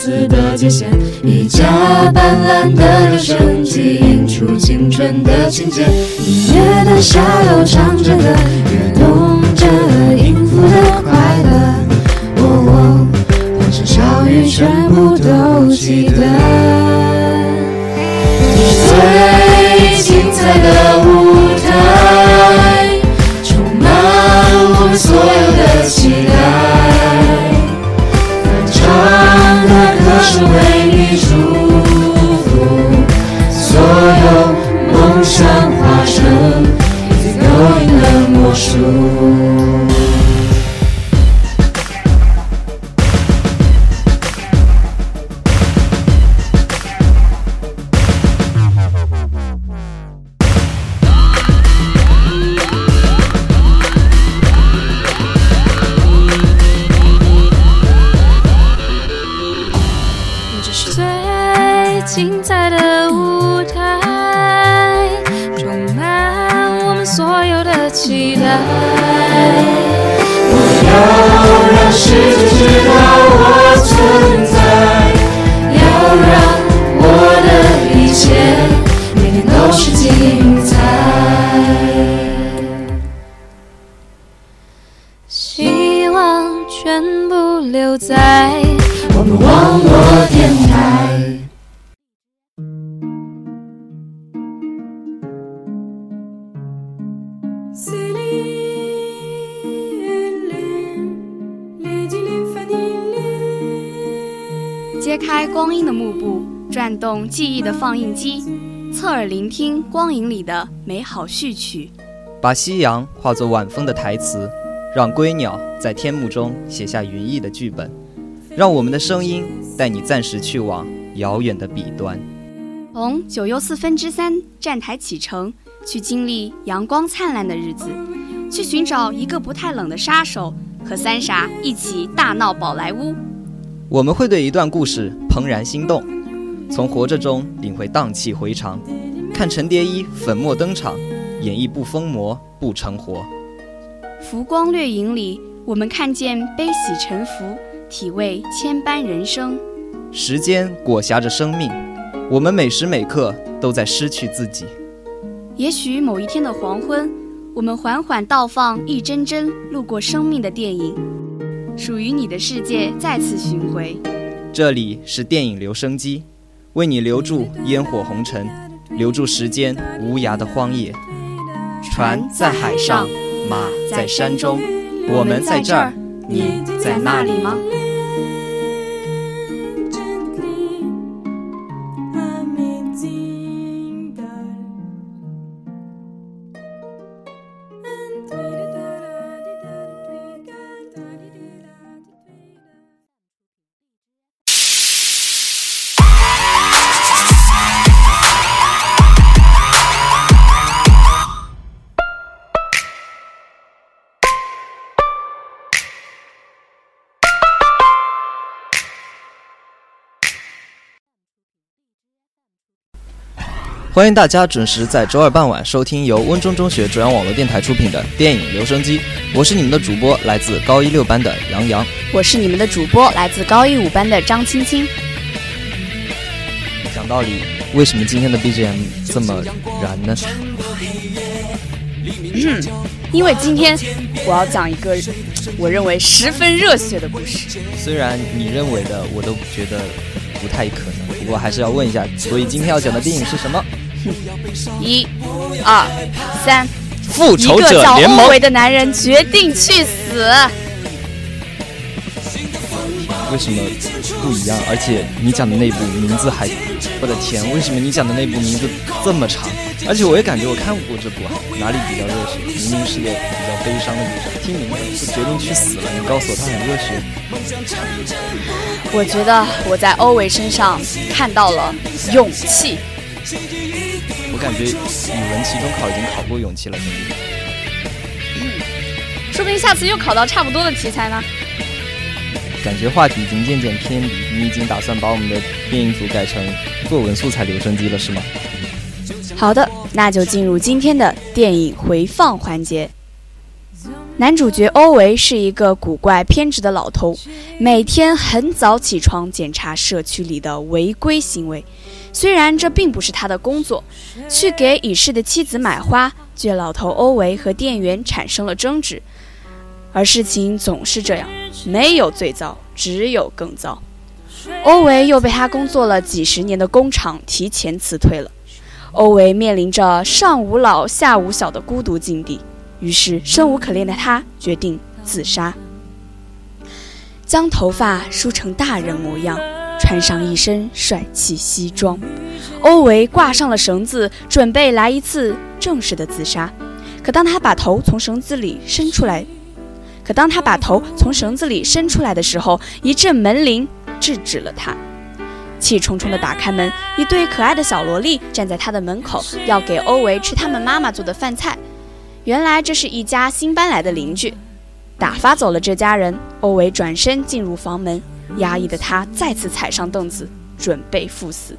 子的，界限，一架斑斓的留声机映出青春的情节，音乐的下楼唱着歌，跃动为你祝转动记忆的放映机，侧耳聆听光影里的美好序曲。把夕阳化作晚风的台词，让归鸟在天幕中写下云翳的剧本，让我们的声音带你暂时去往遥远的彼端。从九又四分之三站台启程，去经历阳光灿烂的日子，去寻找一个不太冷的杀手，和三傻一起大闹宝莱坞。我们会对一段故事怦然心动，从活着中领会荡气回肠，看陈蝶衣粉墨登场，演绎不疯魔不成活。浮光掠影里，我们看见悲喜沉浮，体味千般人生。时间裹挟着生命，我们每时每刻都在失去自己。也许某一天的黄昏，我们缓缓倒放一帧帧路过生命的电影，属于你的世界再次巡回。这里是电影留声机，为你留住烟火红尘，留住时间无涯的荒野。船在海上，马在山中，我们在这儿，你在那里吗？欢迎大家准时在周二傍晚收听由温中中学中央网络电台出品的电影留声机，我是你们的主播，来自高一六班的杨洋。我是你们的主播，来自高一五班的张青青。讲道理，为什么今天的 BGM 这么燃呢？嗯，因为今天我要讲一个我认为十分热血的故事。虽然你认为的我都觉得不太可能，不过还是要问一下，所以今天要讲的电影是什么？一、二、三，复仇一个叫者联盟欧。维的男人决定去死。为什么不一样？而且你讲的那部名字还，我的天，为什么你讲的那部名字这么长？而且我也感觉我看过这部啊，哪里比较热血？明明是个比较悲伤的故事，听名字就决定去死了。你告诉我他很热血，我觉得我在欧维身上看到了勇气。我感觉语文期中考已经考过勇气了，兄弟。说不定下次又考到差不多的题材呢。感觉话题已经渐渐偏离，你已经打算把我们的电影组改成作文素材留声机了，是吗？好的，那就进入今天的电影回放环节。男主角欧维是一个古怪偏执的老头，每天很早起床检查社区里的违规行为。虽然这并不是他的工作，去给已逝的妻子买花，却老头欧维和店员产生了争执。而事情总是这样，没有最糟，只有更糟。欧维又被他工作了几十年的工厂提前辞退了。欧维面临着上无老下无小的孤独境地。于是，生无可恋的他决定自杀，将头发梳成大人模样，穿上一身帅气西装。欧维挂上了绳子，准备来一次正式的自杀。可当他把头从绳子里伸出来，可当他把头从绳子里伸出来的时候，一阵门铃制止了他。气冲冲地打开门，一对可爱的小萝莉站在他的门口，要给欧维吃他们妈妈做的饭菜。原来这是一家新搬来的邻居，打发走了这家人。欧维转身进入房门，压抑的他再次踩上凳子，准备赴死。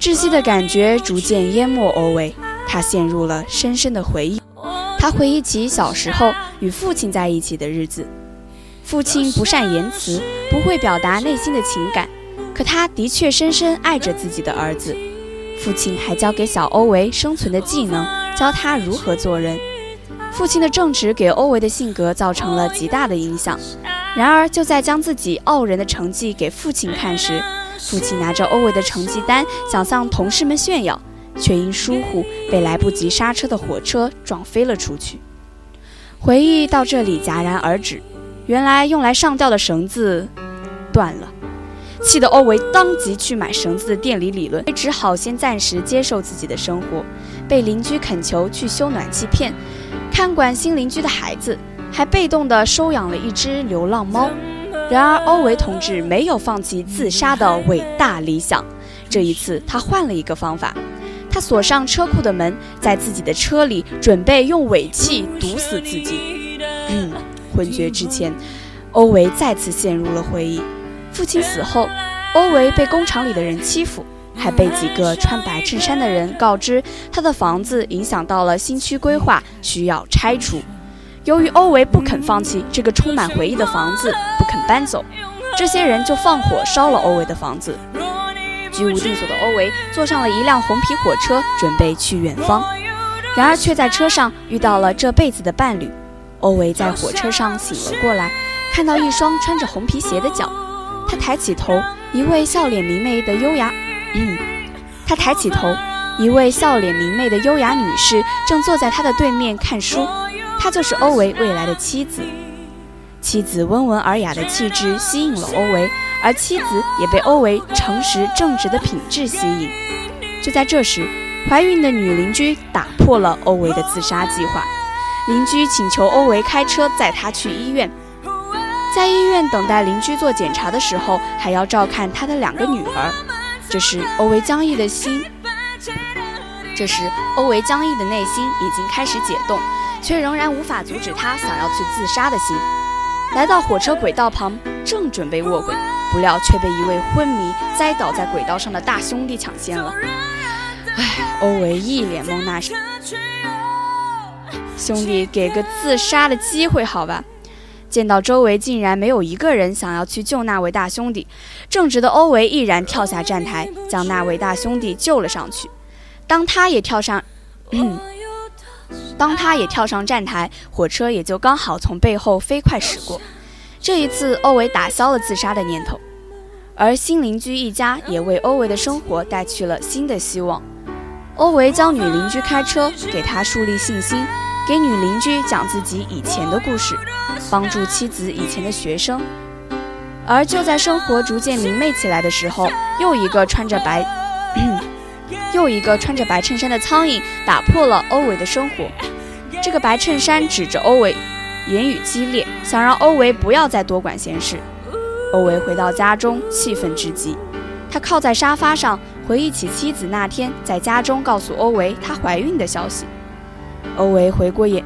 窒息的感觉逐渐淹没欧维，他陷入了深深的回忆。他回忆起小时候与父亲在一起的日子，父亲不善言辞，不会表达内心的情感，可他的确深深爱着自己的儿子。父亲还教给小欧维生存的技能。教他如何做人。父亲的正直给欧维的性格造成了极大的影响。然而，就在将自己傲人的成绩给父亲看时，父亲拿着欧维的成绩单想向同事们炫耀，却因疏忽被来不及刹车的火车撞飞了出去。回忆到这里戛然而止。原来用来上吊的绳子断了。气得欧维当即去买绳子的店里理论，只好先暂时接受自己的生活，被邻居恳求去修暖气片，看管新邻居的孩子，还被动地收养了一只流浪猫。然而，欧维同志没有放弃自杀的伟大理想。这一次，他换了一个方法，他锁上车库的门，在自己的车里准备用尾气毒死自己。嗯，昏厥之前，欧维再次陷入了回忆。父亲死后，欧维被工厂里的人欺负，还被几个穿白衬衫的人告知他的房子影响到了新区规划，需要拆除。由于欧维不肯放弃这个充满回忆的房子，不肯搬走，这些人就放火烧了欧维的房子。居无定所的欧维坐上了一辆红皮火车，准备去远方，然而却在车上遇到了这辈子的伴侣。欧维在火车上醒了过来，看到一双穿着红皮鞋的脚。抬起头，一位笑脸明媚的优雅，嗯，他抬起头，一位笑脸明媚的优雅女士正坐在他的对面看书，她就是欧维未来的妻子。妻子温文尔雅的气质吸引了欧维，而妻子也被欧维诚实正直的品质吸引。就在这时，怀孕的女邻居打破了欧维的自杀计划，邻居请求欧维开车载她去医院。在医院等待邻居做检查的时候，还要照看他的两个女儿。这时，欧维僵硬的心，这时欧维僵硬的内心已经开始解冻，却仍然无法阻止他想要去自杀的心。来到火车轨道旁，正准备卧轨，不料却被一位昏迷栽倒在轨道上的大兄弟抢先了。唉，欧维一脸懵，那兄弟给个自杀的机会，好吧。见到周围竟然没有一个人想要去救那位大兄弟，正直的欧维毅然跳下站台，将那位大兄弟救了上去。当他也跳上，当他也跳上站台，火车也就刚好从背后飞快驶过。这一次，欧维打消了自杀的念头，而新邻居一家也为欧维的生活带去了新的希望。欧维教女邻居开车，给她树立信心，给女邻居讲自己以前的故事。帮助妻子以前的学生，而就在生活逐渐明媚起来的时候，又一个穿着白，又一个穿着白衬衫的苍蝇打破了欧维的生活。这个白衬衫指着欧维，言语激烈，想让欧维不要再多管闲事。欧维回到家中，气愤至极，他靠在沙发上，回忆起妻子那天在家中告诉欧维她怀孕的消息。欧维回过眼，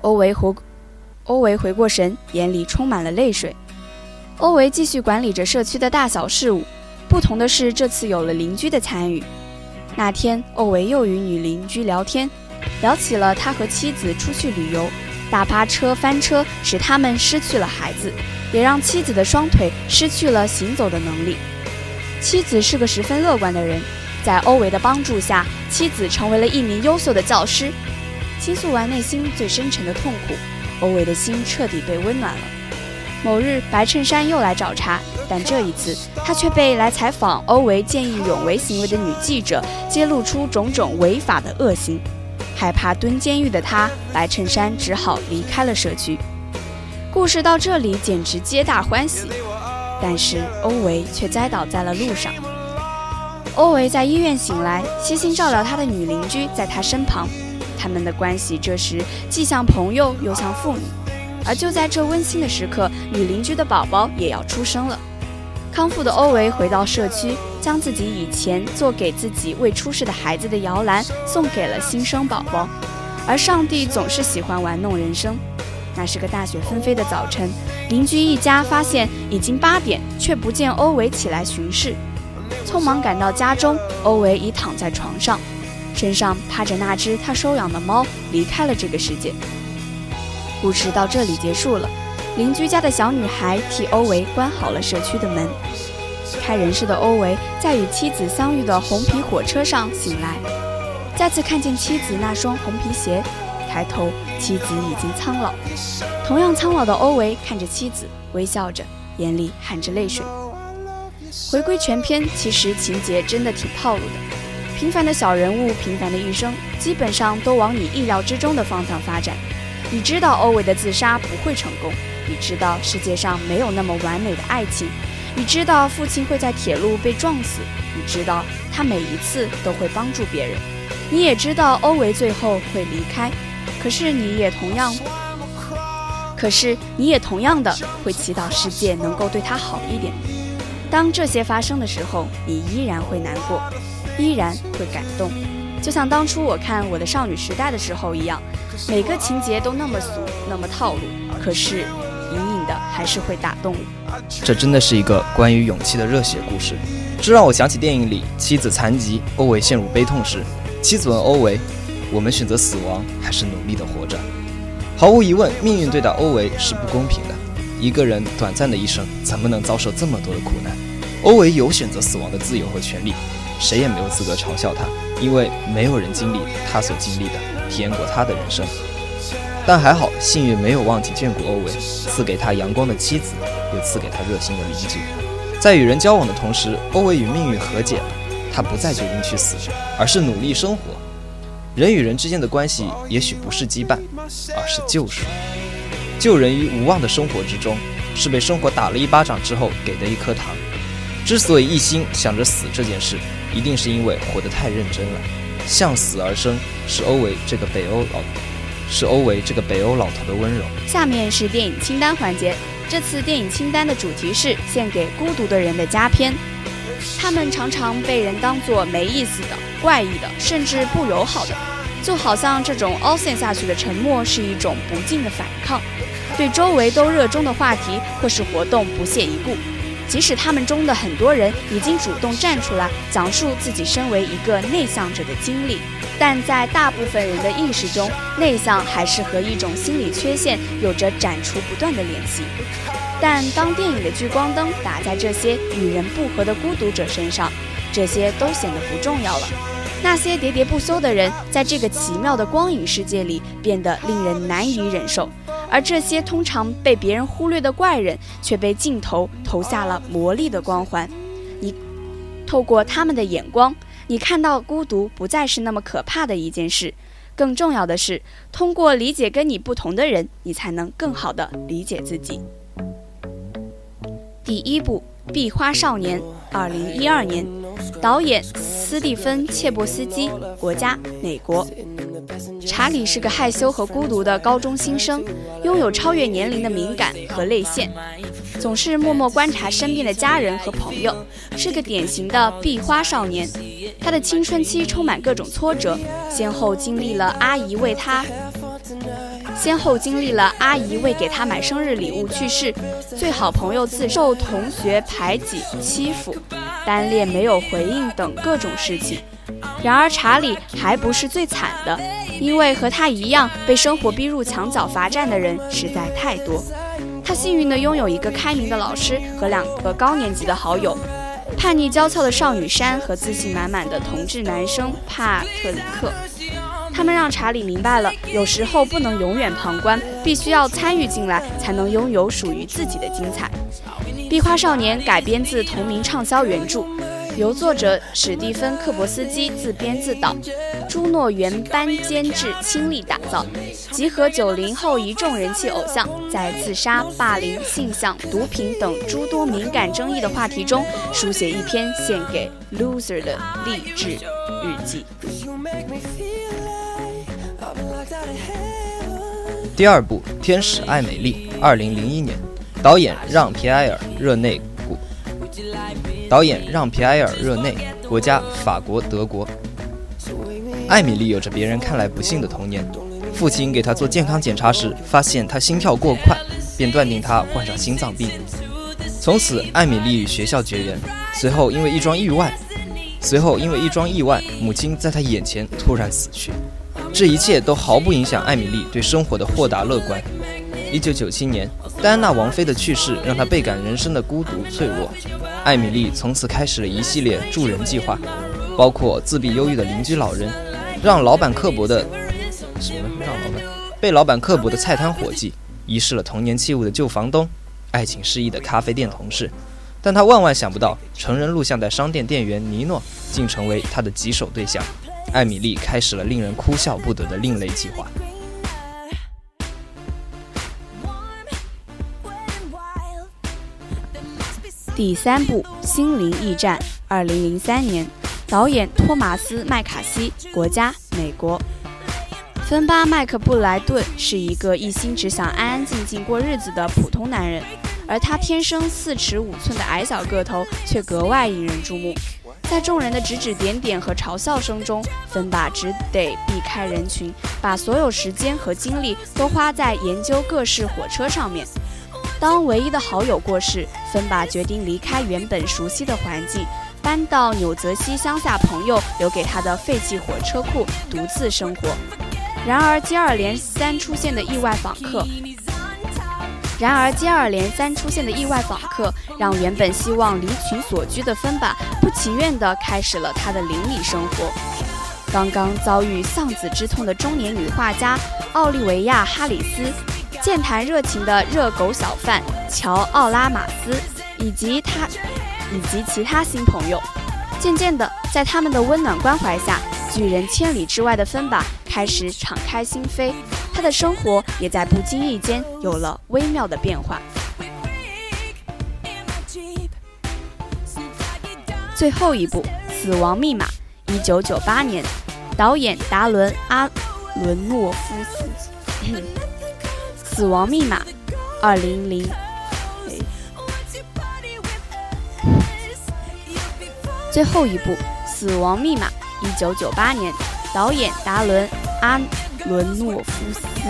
欧维回。欧维回过神，眼里充满了泪水。欧维继续管理着社区的大小事务，不同的是，这次有了邻居的参与。那天，欧维又与女邻居聊天，聊起了他和妻子出去旅游，大巴车翻车，使他们失去了孩子，也让妻子的双腿失去了行走的能力。妻子是个十分乐观的人，在欧维的帮助下，妻子成为了一名优秀的教师。倾诉完内心最深沉的痛苦，欧维的心彻底被温暖了。某日，白衬衫又来找茬，但这一次，他却被来采访欧维见义勇为行为的女记者揭露出种种违法的恶行。害怕蹲监狱的他，白衬衫只好离开了社区。故事到这里简直皆大欢喜，但是欧维却栽倒在了路上。欧维在医院醒来，悉心照料他的女邻居在他身旁，他们的关系这时既像朋友又像父女。而就在这温馨的时刻，女邻居的宝宝也要出生了。康复的欧维回到社区，将自己以前做给自己未出世的孩子的摇篮送给了新生宝宝。而上帝总是喜欢玩弄人生。那是个大雪纷飞的早晨，邻居一家发现已经八点，却不见欧维起来巡视。匆忙赶到家中，欧维已躺在床上，身上趴着那只他收养的猫，离开了这个世界。故事到这里结束了。邻居家的小女孩替欧维关好了社区的门。开人世的欧维在与妻子相遇的红皮火车上醒来，再次看见妻子那双红皮鞋，抬头，妻子已经苍老。同样苍老的欧维看着妻子，微笑着，眼里含着泪水。回归全篇，其实情节真的挺套路的。平凡的小人物，平凡的一生，基本上都往你意料之中的方向发展。你知道欧维的自杀不会成功，你知道世界上没有那么完美的爱情，你知道父亲会在铁路被撞死，你知道他每一次都会帮助别人，你也知道欧维最后会离开，可是你也同样，可是你也同样的会祈祷世界能够对他好一点。当这些发生的时候，你依然会难过，依然会感动。就像当初我看我的少女时代的时候一样，每个情节都那么俗，那么套路，可是隐隐的还是会打动我。这真的是一个关于勇气的热血故事，这让我想起电影里妻子残疾，欧维陷入悲痛时，妻子问欧维：“我们选择死亡，还是努力的活着？”毫无疑问，命运对待欧维是不公平的。一个人短暂的一生，怎么能遭受这么多的苦难？欧维有选择死亡的自由和权利。谁也没有资格嘲笑他，因为没有人经历他所经历的，体验过他的人生。但还好，幸运没有忘记眷顾欧维，赐给他阳光的妻子，又赐给他热心的邻居。在与人交往的同时，欧维与命运和解了。他不再决定去死，而是努力生活。人与人之间的关系，也许不是羁绊，而是救赎。救人于无望的生活之中，是被生活打了一巴掌之后给的一颗糖。之所以一心想着死这件事。一定是因为活得太认真了，向死而生是欧维这个北欧老，是欧维这个北欧老头的温柔。下面是电影清单环节，这次电影清单的主题是献给孤独的人的佳片。他们常常被人当作没意思的、怪异的，甚至不友好的，就好像这种凹陷下去的沉默是一种不敬的反抗，对周围都热衷的话题或是活动不屑一顾。即使他们中的很多人已经主动站出来讲述自己身为一个内向者的经历，但在大部分人的意识中，内向还是和一种心理缺陷有着斩除不断的联系。但当电影的聚光灯打在这些与人不和的孤独者身上，这些都显得不重要了。那些喋喋不休的人，在这个奇妙的光影世界里变得令人难以忍受。而这些通常被别人忽略的怪人，却被镜头投下了魔力的光环。你透过他们的眼光，你看到孤独不再是那么可怕的一件事。更重要的是，通过理解跟你不同的人，你才能更好的理解自己。第一部《壁花少年》，二零一二年，导演斯蒂芬·切波斯基，国家美国。查理是个害羞和孤独的高中新生，拥有超越年龄的敏感和泪腺，总是默默观察身边的家人和朋友，是个典型的壁花少年。他的青春期充满各种挫折，先后经历了阿姨为他，先后经历了阿姨为给他买生日礼物去世，最好朋友自受同学排挤欺负，单恋没有回应等各种事情。然而查理还不是最惨的，因为和他一样被生活逼入墙角罚站的人实在太多。他幸运地拥有一个开明的老师和两个高年级的好友，叛逆娇俏的少女珊和自信满满的同志男生帕特里克。他们让查理明白了，有时候不能永远旁观，必须要参与进来，才能拥有属于自己的精彩。《壁花少年》改编自同名畅销原著，由作者史蒂芬·克伯斯基自编自导，朱诺原班监制，倾力打造，集合九零后一众人气偶像在自杀、霸凌、性向、毒品等诸多敏感争议的话题中，书写一篇献给 loser 的励志日记。第二部《天使爱美丽》，二零零一年，导演让皮埃尔·热内，国导演让皮埃尔·热内，国家法国、德国。艾米丽有着别人看来不幸的童年，父亲给她做健康检查时，发现她心跳过快，便断定她患上心脏病。从此，艾米丽与学校绝缘。随后，因为一桩意外，随后因为一桩意外，母亲在她眼前突然死去。这一切都毫不影响艾米丽对生活的豁达乐观。一九九七年，戴安娜王妃的去世让她倍感人生的孤独脆弱。艾米丽从此开始了一系列助人计划，包括自闭忧郁的邻居老人，让老板刻薄的什么让老板被老板刻薄的菜摊伙计，遗失了童年器物的旧房东，爱情失意的咖啡店同事。但她万万想不到，成人录像带商店店员尼诺竟成为她的棘手对象。艾米丽开始了令人哭笑不得的另类计划。第三部《心灵驿站》，二零零三年，导演托马斯·麦卡锡，国家美国。芬巴·麦克布莱顿是一个一心只想安安静静过日子的普通男人，而他天生四尺五寸的矮小个头却格外引人注目。在众人的指指点点和嘲笑声中，芬巴只得避开人群，把所有时间和精力都花在研究各式火车上面。当唯一的好友过世，芬巴决定离开原本熟悉的环境，搬到纽泽西乡下朋友留给他的废弃火车库，独自生活。然而，接二连三出现的意外访客。然而，接二连三出现的意外访客，让原本希望离群所居的芬巴不情愿地开始了他的邻里生活。刚刚遭遇丧子之痛的中年女画家奥利维亚·哈里斯，健谈热情的热狗小贩乔·奥拉马斯，以及他以及其他新朋友，渐渐的，在他们的温暖关怀下，拒人千里之外的芬巴开始敞开心扉。他的生活也在不经意间有了微妙的变化。最后一部《死亡密码》，一九九八年，导演达伦·阿伦诺夫斯。《死亡密码》，二零零。最后一部《死亡密码》，一九九八年，导演达伦·阿。伦诺夫斯基。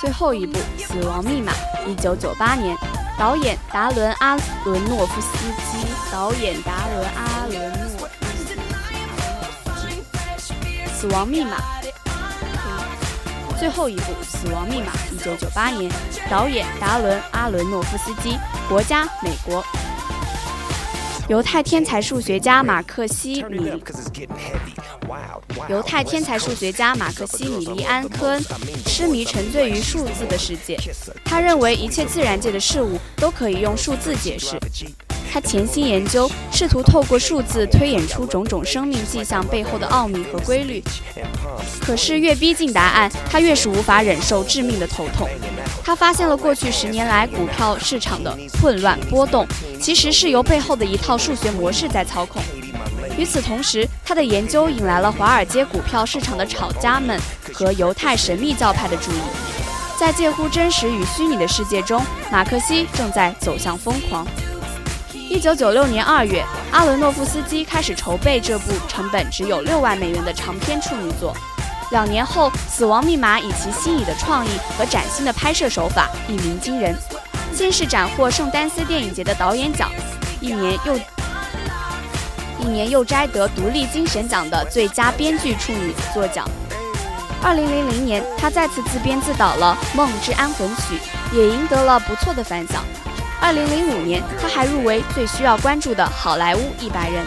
最后一部《死亡密码》，一九九八年，导演达伦·阿伦诺夫斯基，导演达伦·阿伦死亡密码》。最后一部《死亡密码》，一九九八年，导演达伦·阿伦诺夫斯基，国家美国。犹太天才数学家马克西米，犹太天才数学家马克西米利安科恩痴迷沉醉于数字的世界，他认为一切自然界的事物都可以用数字解释。他潜心研究，试图透过数字推演出种种生命迹象背后的奥秘和规律。可是越逼近答案，他越是无法忍受致命的头痛。他发现了过去十年来股票市场的混乱波动，其实是由背后的一套数学模式在操控。与此同时，他的研究引来了华尔街股票市场的炒家们和犹太神秘教派的注意。在介乎真实与虚拟的世界中，马克西正在走向疯狂。一九九六年二月，阿伦诺夫斯基开始筹备这部成本只有六万美元的长篇处女作。两年后，《死亡密码》以其新颖的创意和崭新的拍摄手法一鸣惊人，先是斩获圣丹斯电影节的导演奖，一年又一年又摘得独立精神奖的最佳编剧处女作奖。二零零零年，他再次自编自导了《梦之安魂曲》，也赢得了不错的反响。二零零五年，他还入围最需要关注的好莱坞一百人。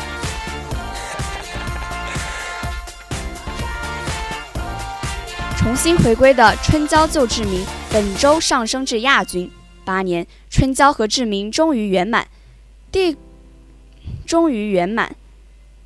重新回归的春娇救志明，本周上升至亚军。八年，春娇和志明终于圆满。第，终于圆满。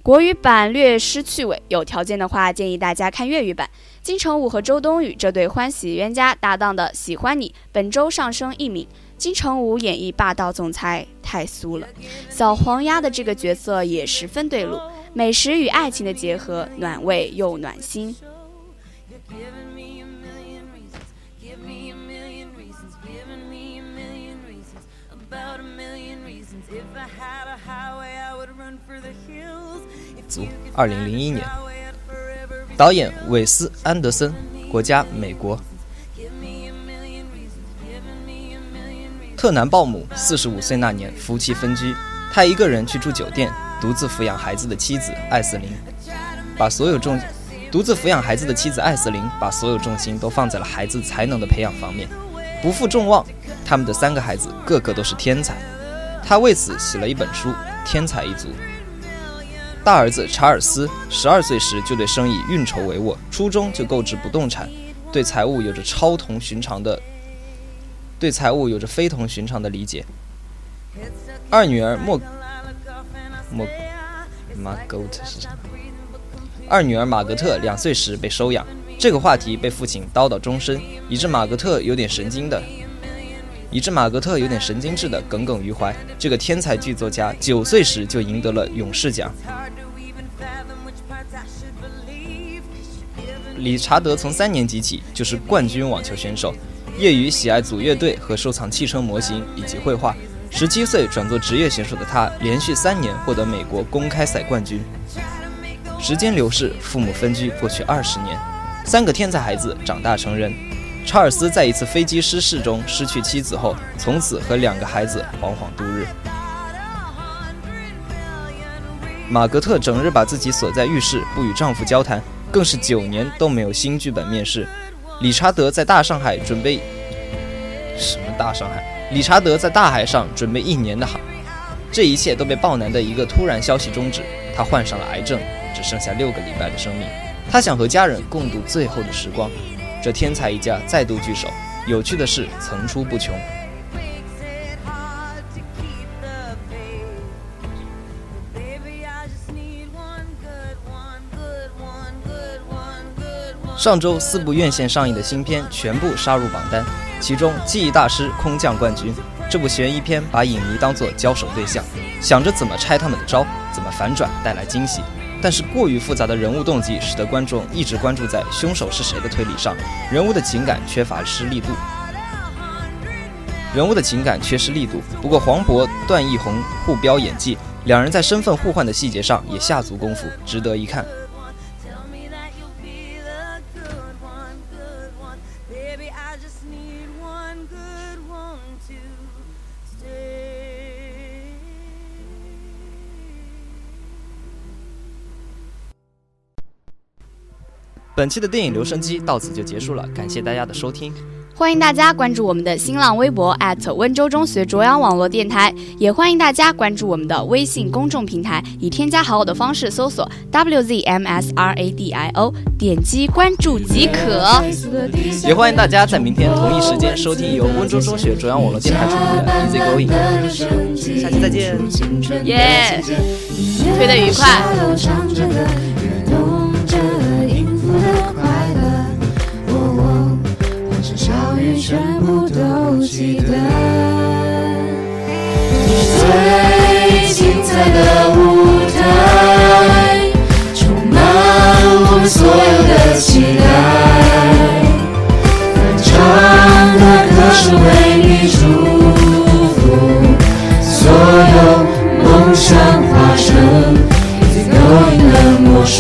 国语版略失趣味，有条件的话建议大家看粤语版。金城武和周冬雨这对欢喜冤家搭档的《喜欢你》，本周上升一名。金城武演绎霸道总裁太酥了，小黄鸭的这个角色也十分对路。美食与爱情的结合，暖胃又暖心。组，二零零一年，导演韦斯·安德森，国家美国。特南鲍姆四十五岁那年，夫妻分居，他一个人去住酒店，独自抚养孩子的妻子艾瑟琳，把所有重，独自抚养孩子的妻子艾瑟琳把所有重心都放在了孩子才能的培养方面，不负众望，他们的三个孩子个个都是天才，他为此写了一本书《天才一族》。大儿子查尔斯十二岁时就对生意运筹帷幄，初中就购置不动产，对财务有着超同寻常的，对财务有着非同寻常的理解。二女儿莫莫马格特是啥？二女儿马格特两岁时被收养，这个话题被父亲叨叨终身，以致马格特有点神经的。以致马格特有点神经质的耿耿于怀。这个天才剧作家九岁时就赢得了勇士奖。理查德从三年级起就是冠军网球选手，业余喜爱组乐队和收藏汽车模型以及绘画。十七岁转做职业选手的他，连续三年获得美国公开赛冠军。时间流逝，父母分居，过去二十年，三个天才孩子长大成人。查尔斯在一次飞机失事中失去妻子后，从此和两个孩子惶惶度日。马格特整日把自己锁在浴室，不与丈夫交谈，更是九年都没有新剧本面世。理查德在大上海准备什么大上海？理查德在大海上准备一年的航，这一切都被豹男的一个突然消息终止。他患上了癌症，只剩下六个礼拜的生命。他想和家人共度最后的时光。这天才一家再度聚首，有趣的事层出不穷。上周四部院线上映的新片全部杀入榜单，其中《记忆大师》空降冠军。这部悬疑片把影迷当作交手对象，想着怎么拆他们的招，怎么反转带来惊喜。但是过于复杂的人物动机，使得观众一直关注在凶手是谁的推理上，人物的情感缺乏失力度。人物的情感缺失力度。不过黄渤、段奕宏互飙演技，两人在身份互换的细节上也下足功夫，值得一看。本期的电影留声机到此就结束了，感谢大家的收听。欢迎大家关注我们的新浪微博温州中学卓阳网络电台，也欢迎大家关注我们的微信公众平台，以添加好友的方式搜索 WZMSRADIO，点击关注即可。也欢迎大家在明天同一时间收听由温州中学卓阳网络电台出品的 Easy Going。下期再见，耶，推得愉快。全部都记得，最精彩的舞台，充满我们所有的期待。翻唱的歌声为你祝福，所有梦想化成最勾引的魔术。